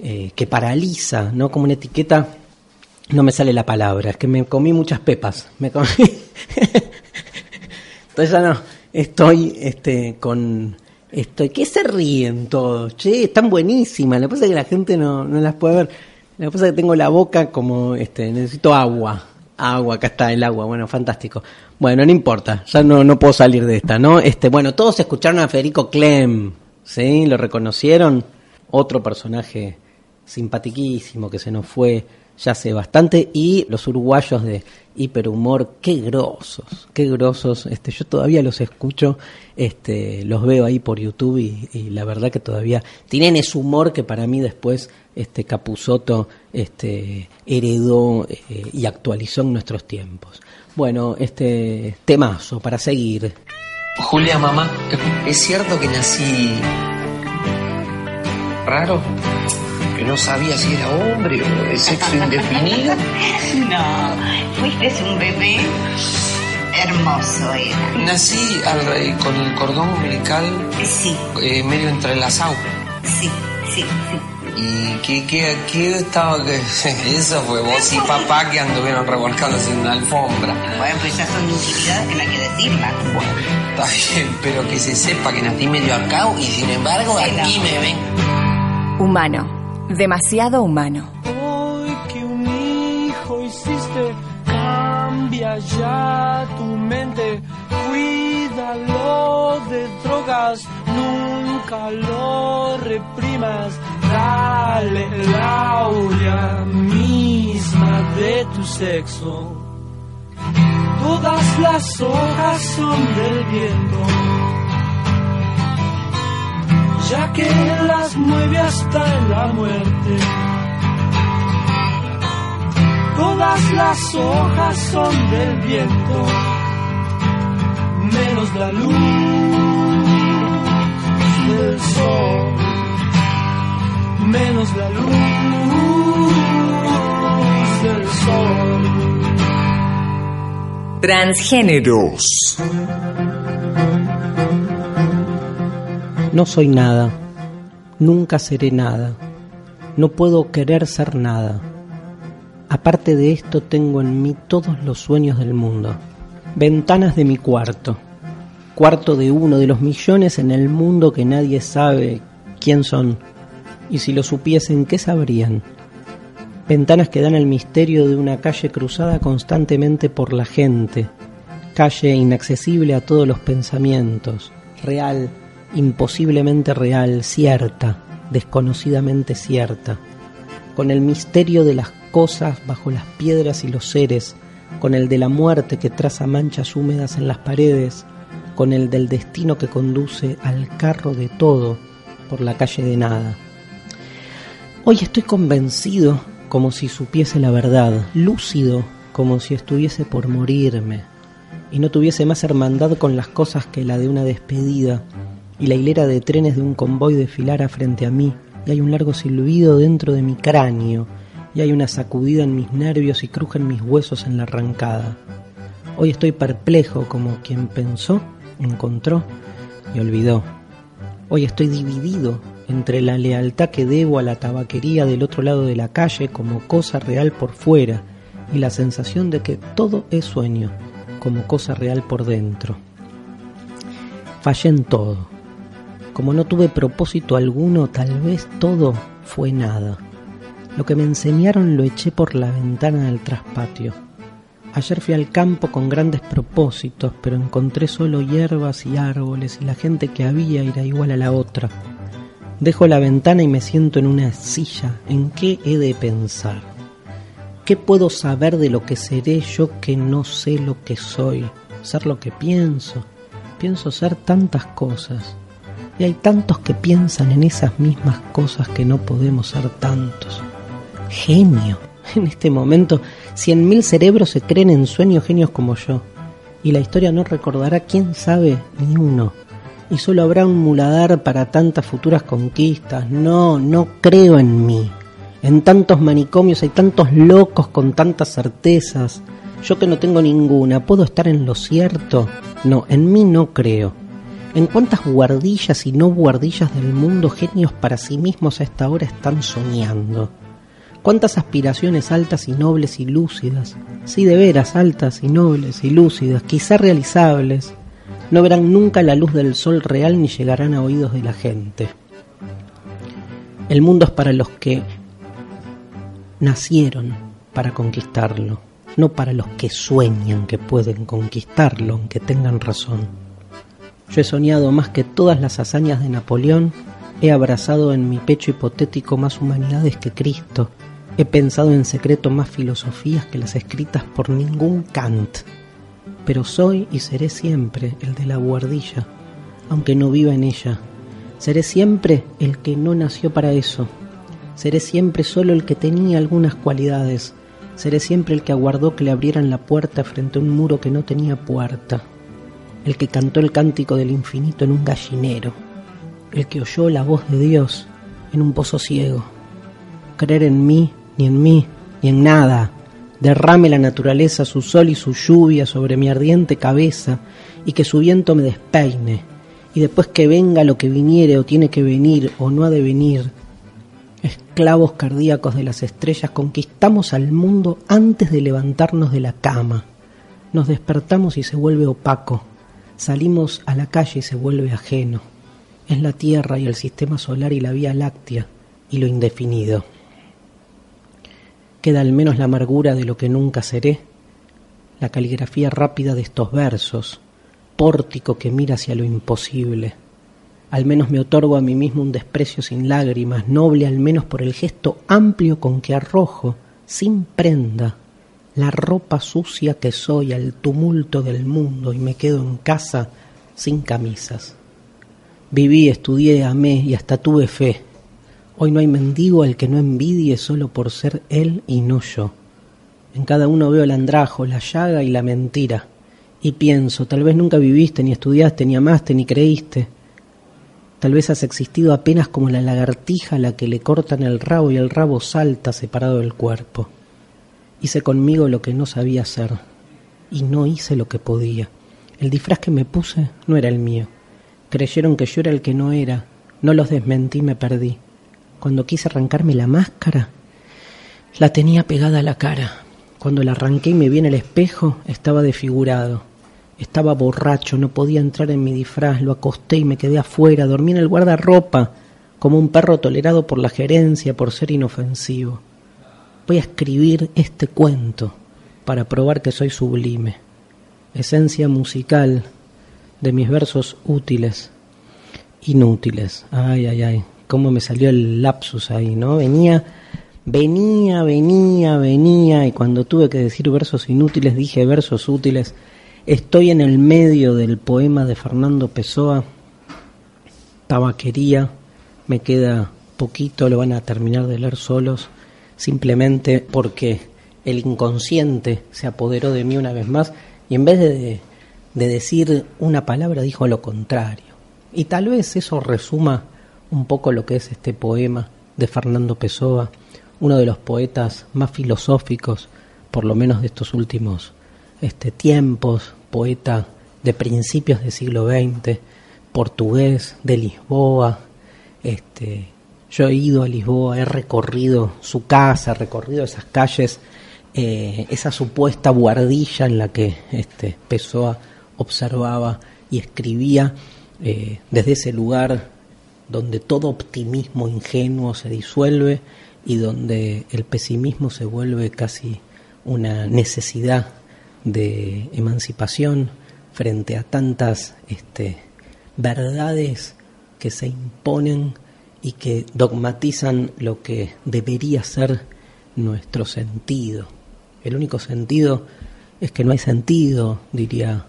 eh, que paraliza, ¿no? Como una etiqueta, no me sale la palabra, es que me comí muchas pepas, me comí. Entonces ya no, estoy este, con, estoy, ¿qué se ríen todos? Che, están buenísimas, lo que pasa es que la gente no, no las puede ver. Lo que pasa es que tengo la boca como, este, necesito agua. Agua, acá está el agua, bueno, fantástico. Bueno, no importa, ya no, no puedo salir de esta, ¿no? Este, bueno, todos escucharon a Federico Clem, ¿sí? ¿Lo reconocieron? Otro personaje simpatiquísimo que se nos fue ya hace bastante y los uruguayos de hiperhumor, qué grosos, qué grosos, este, yo todavía los escucho, este, los veo ahí por YouTube y, y la verdad que todavía tienen ese humor que para mí después este Capusoto este, heredó eh, y actualizó en nuestros tiempos. Bueno, este temazo para seguir. Julia, mamá, ¿es cierto que nací raro? ¿Que no sabía si era hombre o de sexo indefinido? No, fuiste un bebé hermoso era. Nací al, con el cordón umbilical sí. eh, medio entrelazado. Sí, sí, sí. ¿Y qué, qué, qué estaba que Eso fue vos y papá que anduvieron revolcándose en una alfombra. Bueno, pues esas son intimidades que no hay que decirlas. Bueno, está bien, pero que se sepa que nací medio acá y sin embargo Sí, aquí no. me ven. Humano. Demasiado humano. Hoy que un hijo hiciste, cambia ya tu mente, cuídalo de drogas, nunca lo reprimas, dale la aurea misma de tu sexo. Todas las hojas son del viento, ya que las mueve hasta en la muerte. Todas las hojas son del viento, menos la luz del sol, menos la luz del sol. Transgéneros. No soy nada, nunca seré nada, no puedo querer ser nada. Aparte de esto, tengo en mí todos los sueños del mundo. Ventanas de mi cuarto. Cuarto de uno de los millones en el mundo que nadie sabe quién son. Y si lo supiesen, ¿qué sabrían? Ventanas que dan el misterio de una calle cruzada constantemente por la gente. Calle inaccesible a todos los pensamientos. Real, imposiblemente real, cierta, desconocidamente cierta. Con el misterio de las cosas bajo las piedras y los seres. Con el de la muerte que traza manchas húmedas en las paredes. Con el del destino que conduce al carro de todo por la calle de nada. Hoy estoy convencido como si supiese la verdad, lúcido como si estuviese por morirme, y no tuviese más hermandad con las cosas que la de una despedida, y la hilera de trenes de un convoy desfilara frente a mí, y hay un largo silbido dentro de mi cráneo, y hay una sacudida en mis nervios y crujen mis huesos en la arrancada. Hoy estoy perplejo como quien pensó, encontró y olvidó. Hoy estoy dividido entre la lealtad que debo a la tabaquería del otro lado de la calle como cosa real por fuera y la sensación de que todo es sueño como cosa real por dentro. Fallé en todo. Como no tuve propósito alguno, tal vez todo fue nada. Lo que me enseñaron lo eché por la ventana del traspatio. Ayer fui al campo con grandes propósitos, pero encontré solo hierbas y árboles y la gente que había era igual a la otra Dejo la ventana y me siento en una silla. ¿En qué he de pensar? ¿Qué puedo saber de lo que seré yo que no sé lo que soy? Ser lo que pienso. Pienso ser tantas cosas. Y hay tantos que piensan en esas mismas cosas que no podemos ser tantos. Genio. En este momento, cien mil cerebros se creen en sueños genios como yo. Y la historia no recordará, quién sabe, ni uno y solo habrá un muladar para tantas futuras conquistas. No, no creo en mí. En tantos manicomios hay tantos locos con tantas certezas. Yo que no tengo ninguna, ¿puedo estar en lo cierto? No, en mí no creo. ¿En cuántas guardillas y no guardillas del mundo genios para sí mismos a esta hora están soñando? ¿Cuántas aspiraciones altas y nobles y lúcidas? Sí, de veras, altas y nobles y lúcidas, quizá realizables, no verán nunca la luz del sol real ni llegarán a oídos de la gente. El mundo es para los que nacieron para conquistarlo, no para los que sueñan que pueden conquistarlo, aunque tengan razón. Yo he soñado más que todas las hazañas de Napoleón, he abrazado en mi pecho hipotético más humanidades que Cristo, he pensado en secreto más filosofías que las escritas por ningún Kant pero soy y seré siempre el de la guardilla, aunque no viva en ella. Seré siempre el que no nació para eso. Seré siempre solo el que tenía algunas cualidades. Seré siempre el que aguardó que le abrieran la puerta frente a un muro que no tenía puerta. El que cantó el cántico del infinito en un gallinero. El que oyó la voz de Dios en un pozo ciego. Creer en mí, ni en mí, ni en nada derrame la naturaleza su sol y su lluvia sobre mi ardiente cabeza, y que su viento me despeine, y después que venga lo que viniere o tiene que venir o no ha de venir, esclavos cardíacos de las estrellas, conquistamos al mundo antes de levantarnos de la cama. Nos despertamos y se vuelve opaco. Salimos a la calle y se vuelve ajeno. Es la Tierra y el sistema solar y la Vía Láctea y lo indefinido queda al menos la amargura de lo que nunca seré, la caligrafía rápida de estos versos, pórtico que mira hacia lo imposible. Al menos me otorgo a mí mismo un desprecio sin lágrimas, noble al menos por el gesto amplio con que arrojo, sin prenda, la ropa sucia que soy al tumulto del mundo y me quedo en casa sin camisas. Viví, estudié, amé y hasta tuve fe Hoy no hay mendigo al que no envidie solo por ser él y no yo. En cada uno veo el andrajo, la llaga y la mentira. Y pienso, tal vez nunca viviste, ni estudiaste, ni amaste, ni creíste. Tal vez has existido apenas como la lagartija a la que le cortan el rabo y el rabo salta separado del cuerpo. Hice conmigo lo que no sabía hacer y no hice lo que podía. El disfraz que me puse no era el mío. Creyeron que yo era el que no era. No los desmentí, me perdí cuando quise arrancarme la máscara, La tenía pegada a la cara. Cuando la arranqué y me vi en el espejo, estaba desfigurado. Estaba borracho, no podía entrar en mi disfraz, lo acosté y me quedé afuera, dormí en el guardarropa, como un perro tolerado por la gerencia por ser inofensivo. Voy a escribir este cuento para probar que soy sublime. Esencia musical de mis versos útiles, inútiles. Ay, ay, ay, cómo me salió el lapsus ahí, ¿no? Venía, venía, venía, venía, y cuando tuve que decir versos inútiles, dije versos útiles. Estoy en el medio del poema de Fernando Pessoa, Tabaquería, me queda poquito, lo van a terminar de leer solos, simplemente porque el inconsciente se apoderó de mí una vez más y en vez de, de decir una palabra dijo lo contrario. Y tal vez eso resuma un poco lo que es este poema de Fernando Pessoa, uno de los poetas más filosóficos, por lo menos de estos últimos este, tiempos, poeta de principios del siglo XX, portugués, de Lisboa. Este, yo he ido a Lisboa, he recorrido su casa, he recorrido esas calles, eh, esa supuesta buhardilla en la que este, Pessoa observaba y escribía eh, desde ese lugar donde todo optimismo ingenuo se disuelve y donde el pesimismo se vuelve casi una necesidad de emancipación frente a tantas este, verdades que se imponen y que dogmatizan lo que debería ser nuestro sentido. El único sentido es que no hay sentido, diría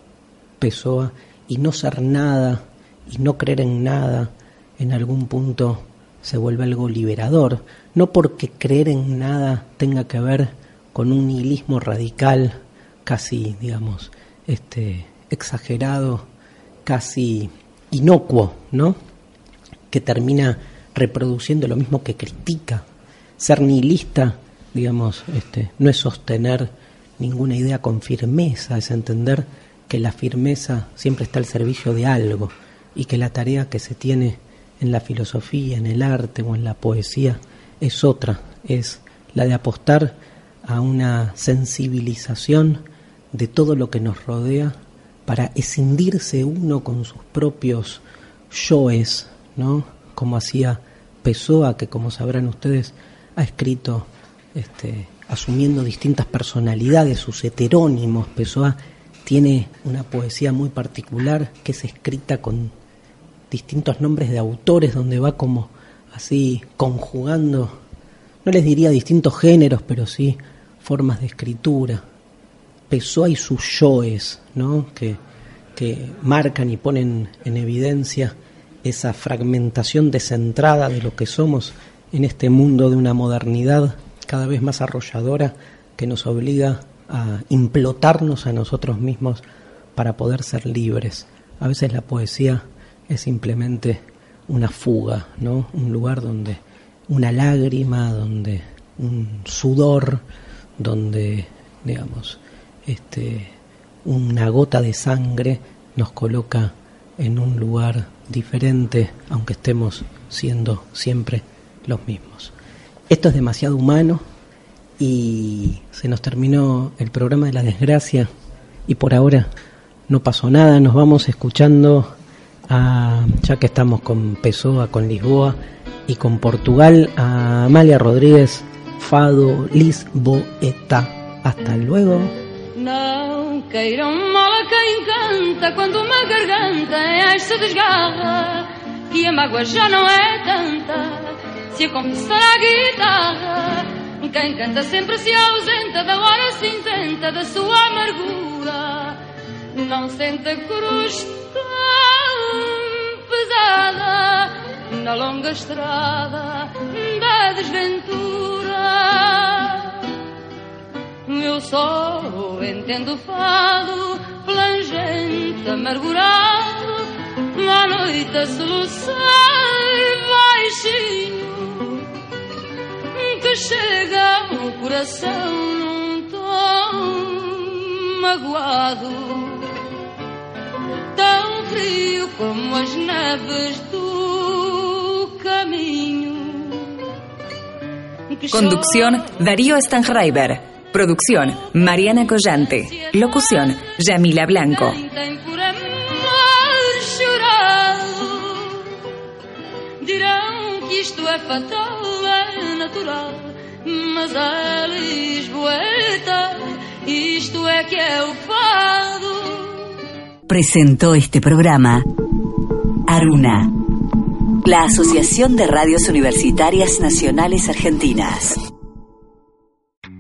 Pessoa, y no ser nada y no creer en nada en algún punto se vuelve algo liberador, no porque creer en nada tenga que ver con un nihilismo radical, casi, digamos, este, exagerado, casi inocuo, ¿no? Que termina reproduciendo lo mismo que critica. Ser nihilista, digamos, este, no es sostener ninguna idea con firmeza, es entender que la firmeza siempre está al servicio de algo y que la tarea que se tiene en la filosofía, en el arte o en la poesía es otra, es la de apostar a una sensibilización de todo lo que nos rodea para escindirse uno con sus propios yoes, ¿no? Como hacía Pessoa, que como sabrán ustedes ha escrito este, asumiendo distintas personalidades, sus heterónimos. Pessoa tiene una poesía muy particular que es escrita con distintos nombres de autores donde va como así conjugando, no les diría distintos géneros, pero sí formas de escritura. Pessoa y sus yoes, ¿no? que, que marcan y ponen en evidencia esa fragmentación descentrada de lo que somos en este mundo de una modernidad cada vez más arrolladora que nos obliga a implotarnos a nosotros mismos para poder ser libres. A veces la poesía es simplemente una fuga, ¿no? Un lugar donde una lágrima, donde un sudor, donde, digamos, este, una gota de sangre nos coloca en un lugar diferente, aunque estemos siendo siempre los mismos. Esto es demasiado humano y se nos terminó el programa de la desgracia y por ahora no pasó nada, nos vamos escuchando a, ya que estamos con Pessoa, con Lisboa y con Portugal, a Amalia Rodríguez, Fado, Lisboeta. Hasta luego. Se desgarra que a mágoa já não é tanta se a confessar à guitarra. Quem canta sempre se ausenta da hora cinzenta da sua amargura. Não sente a cruz tão pesada na longa estrada da desventura. Eu só entendo fado, plangente, amargurado, à noite a soluçar baixinho, que chega ao coração num tom magoado, tão frio como as neves do caminho Conducción Darío Stanghreiber. Producción Mariana Collante. Locución Yamila Blanco. Dirão que isto é fatal, é natural. Mas a Lisboeta, isto é que é o fado. Presentó este programa Aruna, la Asociación de Radios Universitarias Nacionales Argentinas.